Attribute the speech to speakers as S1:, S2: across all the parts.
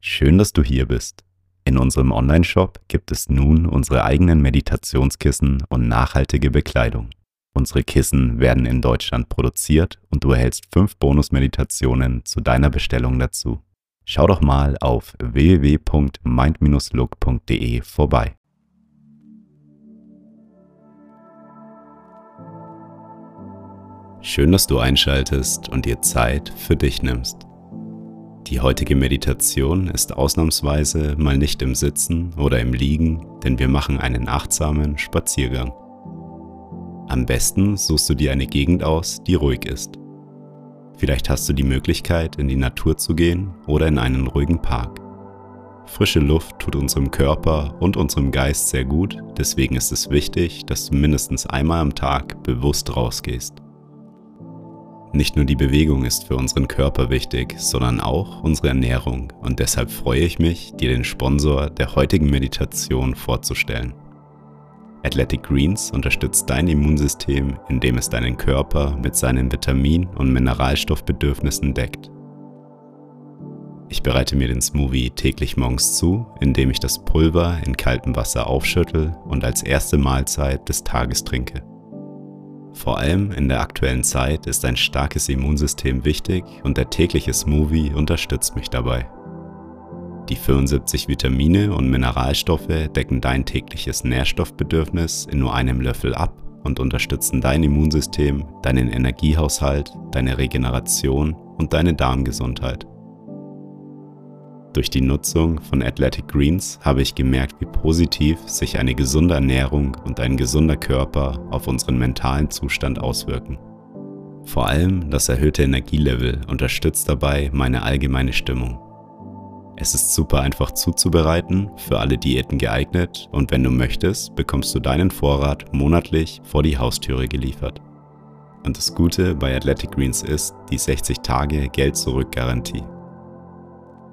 S1: Schön, dass du hier bist. In unserem Online-Shop gibt es nun unsere eigenen Meditationskissen und nachhaltige Bekleidung. Unsere Kissen werden in Deutschland produziert und du erhältst fünf Bonus-Meditationen zu deiner Bestellung dazu. Schau doch mal auf www.mind-look.de vorbei. Schön, dass du einschaltest und dir Zeit für dich nimmst. Die heutige Meditation ist ausnahmsweise mal nicht im Sitzen oder im Liegen, denn wir machen einen achtsamen Spaziergang. Am besten suchst du dir eine Gegend aus, die ruhig ist. Vielleicht hast du die Möglichkeit, in die Natur zu gehen oder in einen ruhigen Park. Frische Luft tut unserem Körper und unserem Geist sehr gut, deswegen ist es wichtig, dass du mindestens einmal am Tag bewusst rausgehst. Nicht nur die Bewegung ist für unseren Körper wichtig, sondern auch unsere Ernährung und deshalb freue ich mich, dir den Sponsor der heutigen Meditation vorzustellen. Athletic Greens unterstützt dein Immunsystem, indem es deinen Körper mit seinen Vitamin- und Mineralstoffbedürfnissen deckt. Ich bereite mir den Smoothie täglich morgens zu, indem ich das Pulver in kaltem Wasser aufschüttel und als erste Mahlzeit des Tages trinke. Vor allem in der aktuellen Zeit ist ein starkes Immunsystem wichtig und der tägliche Smoothie unterstützt mich dabei. Die 75 Vitamine und Mineralstoffe decken dein tägliches Nährstoffbedürfnis in nur einem Löffel ab und unterstützen dein Immunsystem, deinen Energiehaushalt, deine Regeneration und deine Darmgesundheit. Durch die Nutzung von Athletic Greens habe ich gemerkt, wie positiv sich eine gesunde Ernährung und ein gesunder Körper auf unseren mentalen Zustand auswirken. Vor allem das erhöhte Energielevel unterstützt dabei meine allgemeine Stimmung. Es ist super einfach zuzubereiten, für alle Diäten geeignet und wenn du möchtest, bekommst du deinen Vorrat monatlich vor die Haustüre geliefert. Und das Gute bei Athletic Greens ist die 60 Tage Geld-Zurück-Garantie.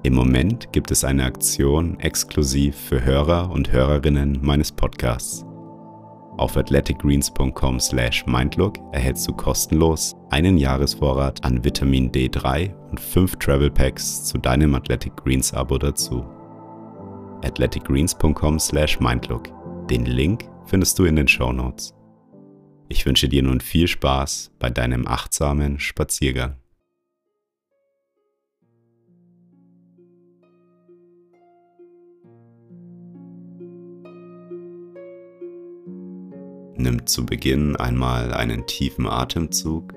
S1: Im Moment gibt es eine Aktion exklusiv für Hörer und Hörerinnen meines Podcasts. Auf athleticgreens.com slash mindlook erhältst du kostenlos einen Jahresvorrat an Vitamin D3 und 5 Travel Packs zu deinem Athletic Greens Abo dazu. athleticgreens.com slash mindlook. Den Link findest du in den Show Notes. Ich wünsche dir nun viel Spaß bei deinem achtsamen Spaziergang. Nimm zu Beginn einmal einen tiefen Atemzug.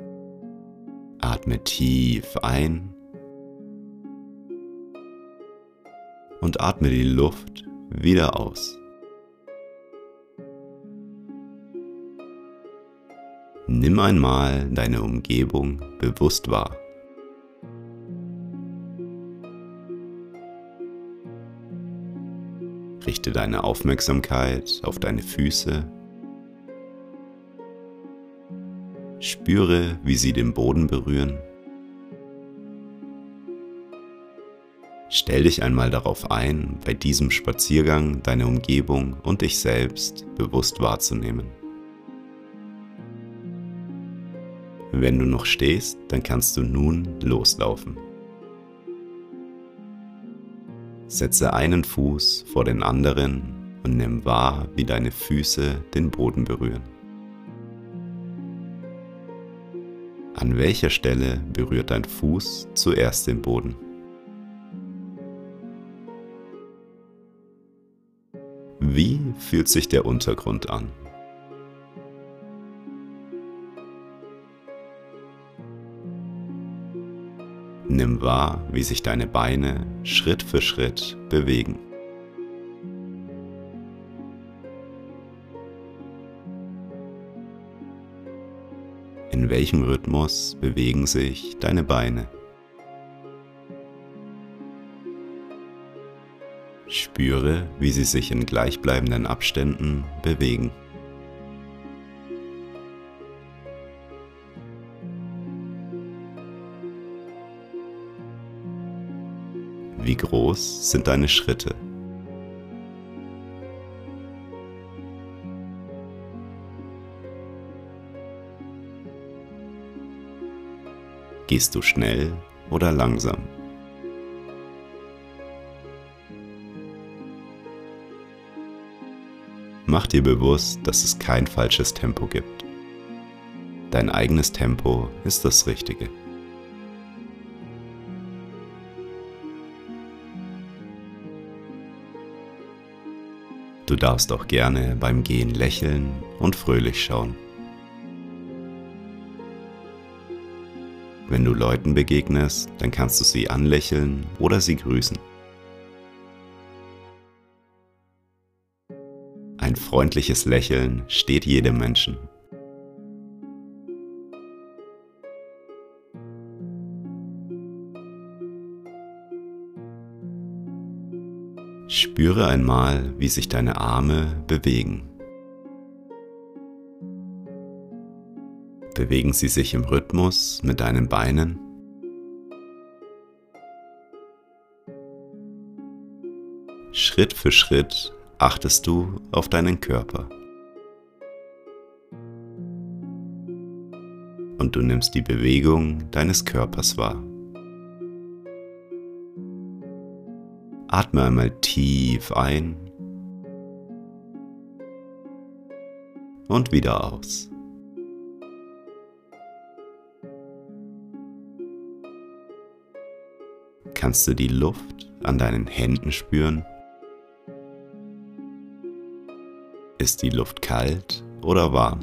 S1: Atme tief ein und atme die Luft wieder aus. Nimm einmal deine Umgebung bewusst wahr. Richte deine Aufmerksamkeit auf deine Füße Spüre, wie sie den Boden berühren. Stell dich einmal darauf ein, bei diesem Spaziergang deine Umgebung und dich selbst bewusst wahrzunehmen. Wenn du noch stehst, dann kannst du nun loslaufen. Setze einen Fuß vor den anderen und nimm wahr, wie deine Füße den Boden berühren. An welcher Stelle berührt dein Fuß zuerst den Boden? Wie fühlt sich der Untergrund an? Nimm wahr, wie sich deine Beine Schritt für Schritt bewegen. In welchem Rhythmus bewegen sich deine Beine? Spüre, wie sie sich in gleichbleibenden Abständen bewegen. Wie groß sind deine Schritte? Gehst du schnell oder langsam? Mach dir bewusst, dass es kein falsches Tempo gibt. Dein eigenes Tempo ist das Richtige. Du darfst auch gerne beim Gehen lächeln und fröhlich schauen. Wenn du Leuten begegnest, dann kannst du sie anlächeln oder sie grüßen. Ein freundliches Lächeln steht jedem Menschen. Spüre einmal, wie sich deine Arme bewegen. Bewegen sie sich im Rhythmus mit deinen Beinen? Schritt für Schritt achtest du auf deinen Körper. Und du nimmst die Bewegung deines Körpers wahr. Atme einmal tief ein und wieder aus. Kannst du die Luft an deinen Händen spüren? Ist die Luft kalt oder warm?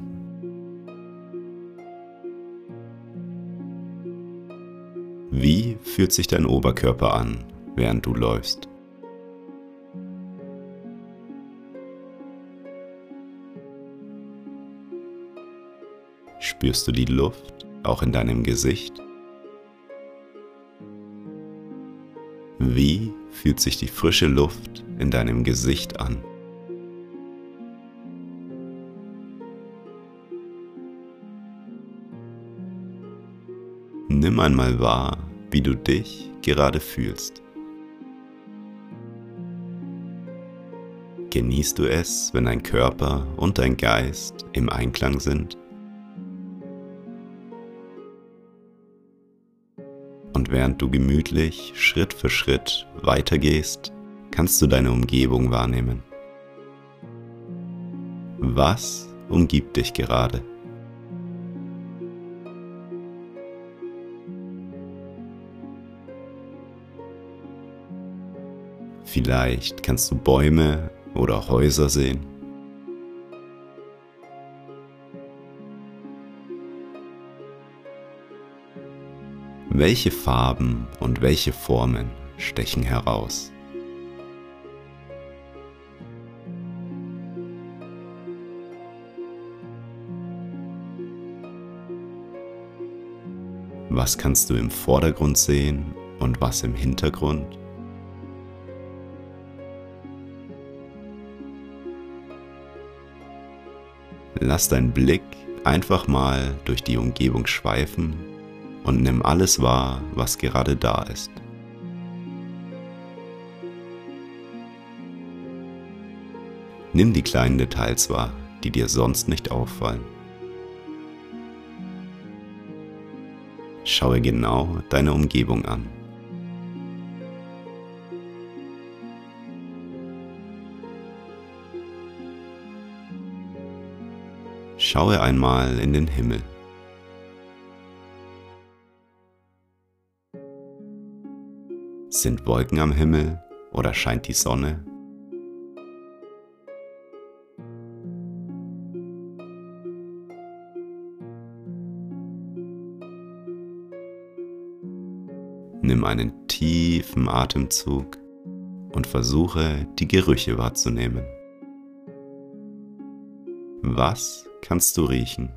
S1: Wie fühlt sich dein Oberkörper an, während du läufst? Spürst du die Luft auch in deinem Gesicht? Wie fühlt sich die frische Luft in deinem Gesicht an? Nimm einmal wahr, wie du dich gerade fühlst. Genießt du es, wenn dein Körper und dein Geist im Einklang sind? Und während du gemütlich Schritt für Schritt weitergehst, kannst du deine Umgebung wahrnehmen. Was umgibt dich gerade? Vielleicht kannst du Bäume oder Häuser sehen. Welche Farben und welche Formen stechen heraus? Was kannst du im Vordergrund sehen und was im Hintergrund? Lass deinen Blick einfach mal durch die Umgebung schweifen und nimm alles wahr, was gerade da ist. Nimm die kleinen Details wahr, die dir sonst nicht auffallen. Schaue genau deine Umgebung an. Schaue einmal in den Himmel. Sind Wolken am Himmel oder scheint die Sonne? Nimm einen tiefen Atemzug und versuche die Gerüche wahrzunehmen. Was kannst du riechen?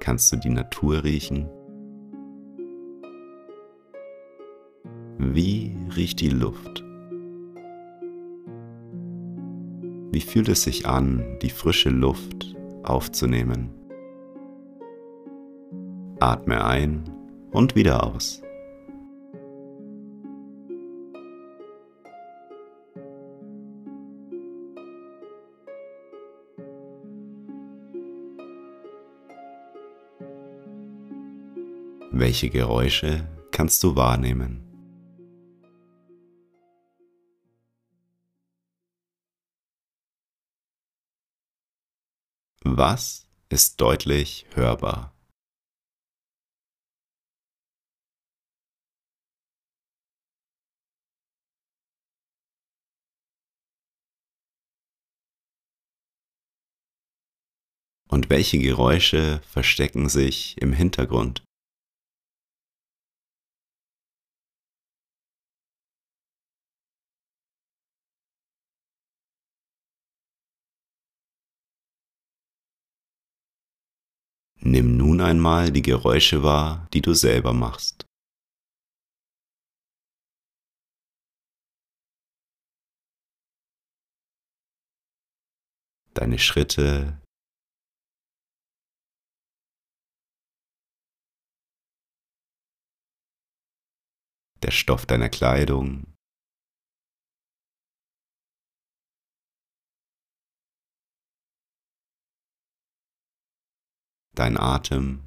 S1: Kannst du die Natur riechen? Wie riecht die Luft? Wie fühlt es sich an, die frische Luft aufzunehmen? Atme ein und wieder aus. Welche Geräusche kannst du wahrnehmen? Was ist deutlich hörbar? Und welche Geräusche verstecken sich im Hintergrund? Nimm nun einmal die Geräusche wahr, die du selber machst. Deine Schritte, der Stoff deiner Kleidung, dein Atem.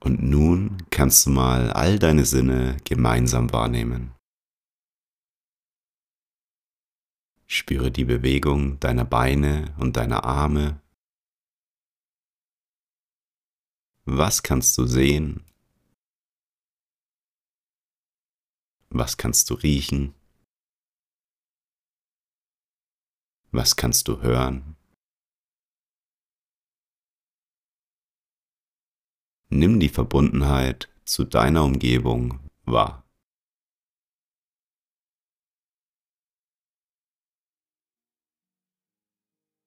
S1: Und nun kannst du mal all deine Sinne gemeinsam wahrnehmen. Spüre die Bewegung deiner Beine und deiner Arme. Was kannst du sehen Was kannst du riechen? Was kannst du hören? Nimm die Verbundenheit zu deiner Umgebung wahr.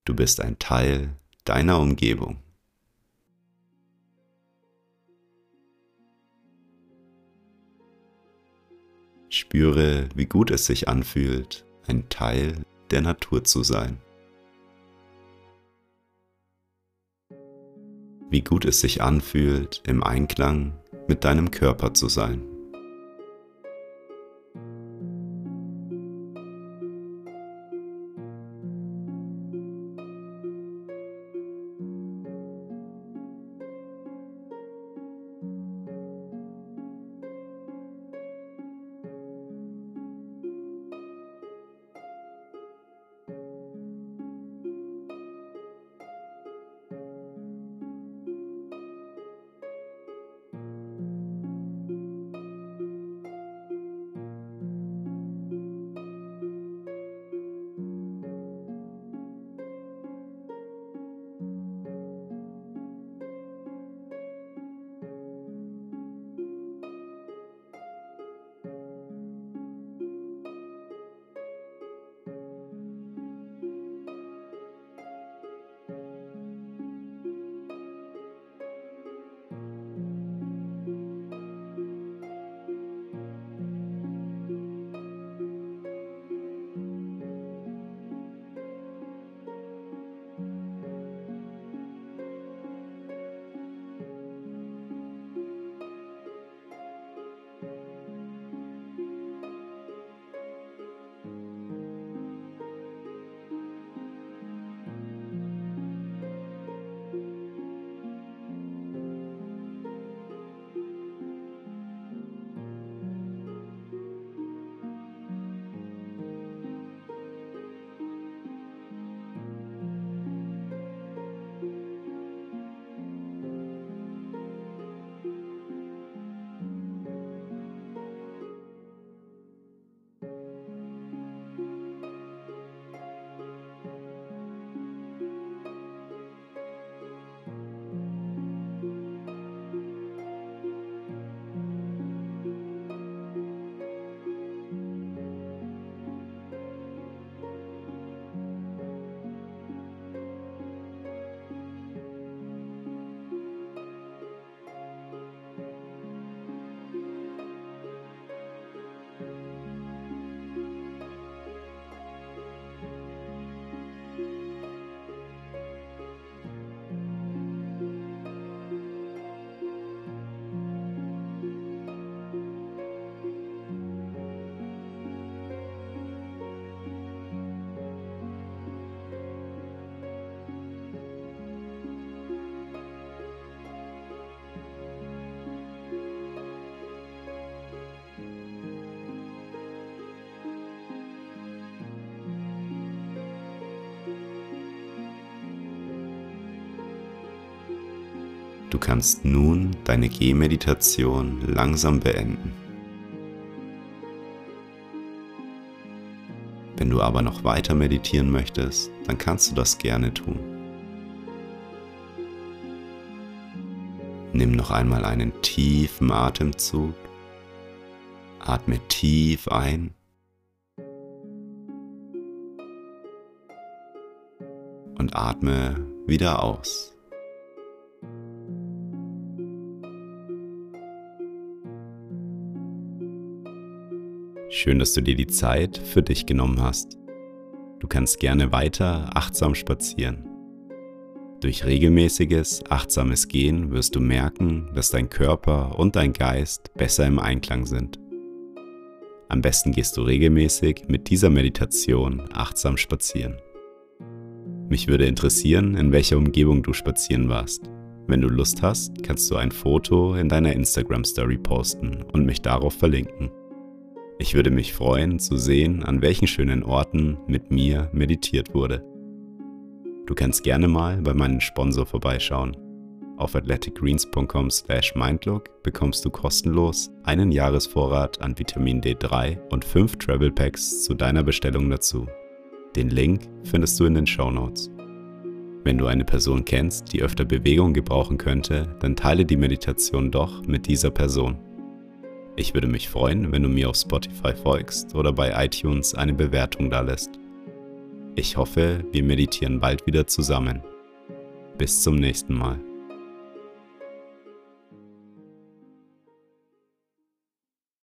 S1: Du bist ein Teil deiner Umgebung. Spüre, wie gut es sich anfühlt, ein Teil der Natur zu sein. Wie gut es sich anfühlt, im Einklang mit deinem Körper zu sein. Du kannst nun deine Gehmeditation langsam beenden. Wenn du aber noch weiter meditieren möchtest, dann kannst du das gerne tun. Nimm noch einmal einen tiefen Atemzug. Atme tief ein. Und atme wieder aus. Schön, dass du dir die Zeit für dich genommen hast. Du kannst gerne weiter achtsam spazieren. Durch regelmäßiges, achtsames Gehen wirst du merken, dass dein Körper und dein Geist besser im Einklang sind. Am besten gehst du regelmäßig mit dieser Meditation achtsam spazieren. Mich würde interessieren, in welcher Umgebung du spazieren warst. Wenn du Lust hast, kannst du ein Foto in deiner Instagram Story posten und mich darauf verlinken. Ich würde mich freuen zu sehen, an welchen schönen Orten mit mir meditiert wurde. Du kannst gerne mal bei meinem Sponsor vorbeischauen. Auf athleticgreens.com/mindlook bekommst du kostenlos einen Jahresvorrat an Vitamin D3 und 5 Travel Packs zu deiner Bestellung dazu. Den Link findest du in den Show Notes. Wenn du eine Person kennst, die öfter Bewegung gebrauchen könnte, dann teile die Meditation doch mit dieser Person. Ich würde mich freuen, wenn du mir auf Spotify folgst oder bei iTunes eine Bewertung da lässt. Ich hoffe, wir meditieren bald wieder zusammen. Bis zum nächsten Mal.